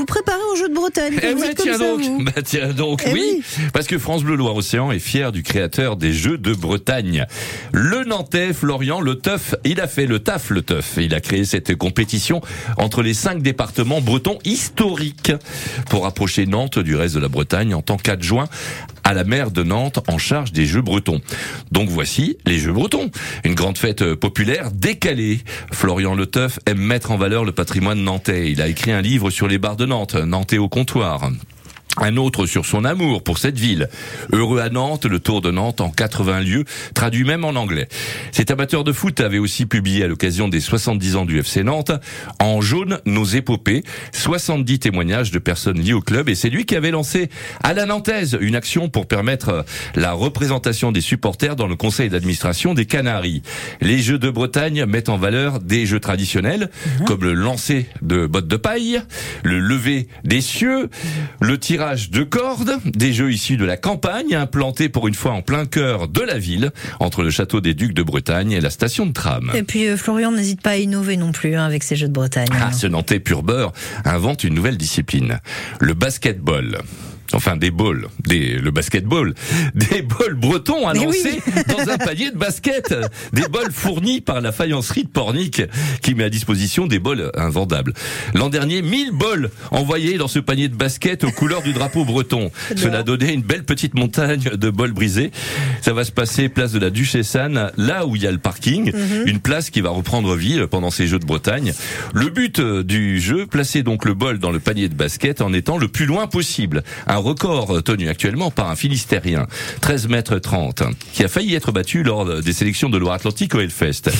vous préparez au jeu de Bretagne. Eh vous ouais, êtes comme tiens ça, donc, vous. bah tiens donc, Eh oui, oui. parce que France Bleu Loire-Océan est fier du créateur des Jeux de Bretagne. Le Nantais Florian Le Teuf, il a fait le taf Le Teuf. Il a créé cette compétition entre les cinq départements bretons historiques pour rapprocher Nantes du reste de la Bretagne en tant qu'adjoint à la maire de Nantes en charge des Jeux bretons. Donc voici les Jeux bretons, une grande fête euh, populaire décalée. Florian Le Teuf aime mettre en valeur le patrimoine nantais. Il a écrit un livre sur les bars de Nantes, Nantais au comptoir. Un autre sur son amour pour cette ville. Heureux à Nantes, le Tour de Nantes en 80 lieux, traduit même en anglais. Cet amateur de foot avait aussi publié à l'occasion des 70 ans du FC Nantes, en jaune, nos épopées, 70 témoignages de personnes liées au club et c'est lui qui avait lancé à la Nantaise une action pour permettre la représentation des supporters dans le conseil d'administration des Canaries. Les Jeux de Bretagne mettent en valeur des jeux traditionnels, comme le lancer de bottes de paille, le lever des cieux, le tirage de cordes, des jeux issus de la campagne, implantés pour une fois en plein cœur de la ville, entre le château des Ducs de Bretagne et la station de tram. Et puis euh, Florian n'hésite pas à innover non plus hein, avec ses jeux de Bretagne. Ah, ce Nantais pur beurre invente une nouvelle discipline, le basketball. Enfin, des balls, des, le basketball, des bols bretons lancer dans un panier de basket, des bols fournis par la faïencerie de Pornic qui met à disposition des bols invendables. L'an dernier, 1000 bols envoyés dans ce panier de basket aux couleurs du drapeau breton. Cela donnait une belle petite montagne de bols brisés. Ça va se passer place de la Duchesse Anne, là où il y a le parking, une place qui va reprendre vie pendant ces Jeux de Bretagne. Le but euh, du jeu, placer donc le bol dans le panier de basket en étant le plus loin possible. Un record tenu actuellement par un Finistérien, 13 mètres 30, qui a failli être battu lors des sélections de Loire-Atlantique au Hellfest.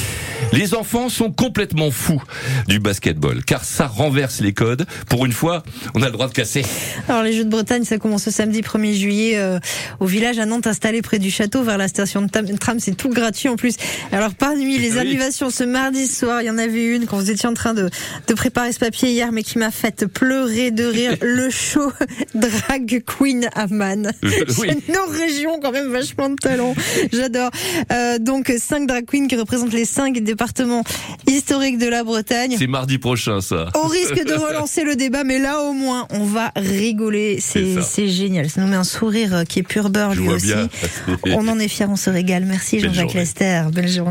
Les enfants sont complètement fous du basketball, car ça renverse les codes. Pour une fois, on a le droit de casser. Alors les Jeux de Bretagne, ça commence ce samedi 1er juillet euh, au village à Nantes installé près du château vers la station de tram. C'est tout gratuit en plus. Alors parmi les Oui. ce mardi soir, il y en avait une quand vous étiez en train de, de préparer ce papier hier, mais qui m'a fait pleurer de rire. le show Drag Queen à Man. Oui. C'est nos régions quand même vachement de talent. J'adore. Euh, donc cinq drag queens qui représentent les cinq départements historiques de la Bretagne. C'est mardi prochain, ça. Au risque de relancer le débat, mais là au moins on va rigoler. C'est génial. Ça nous met un sourire euh, qui est pur beurre Je lui aussi. bien. On en est fiers, on se régale. Merci Jean-Jacques. Lester. Belle journée.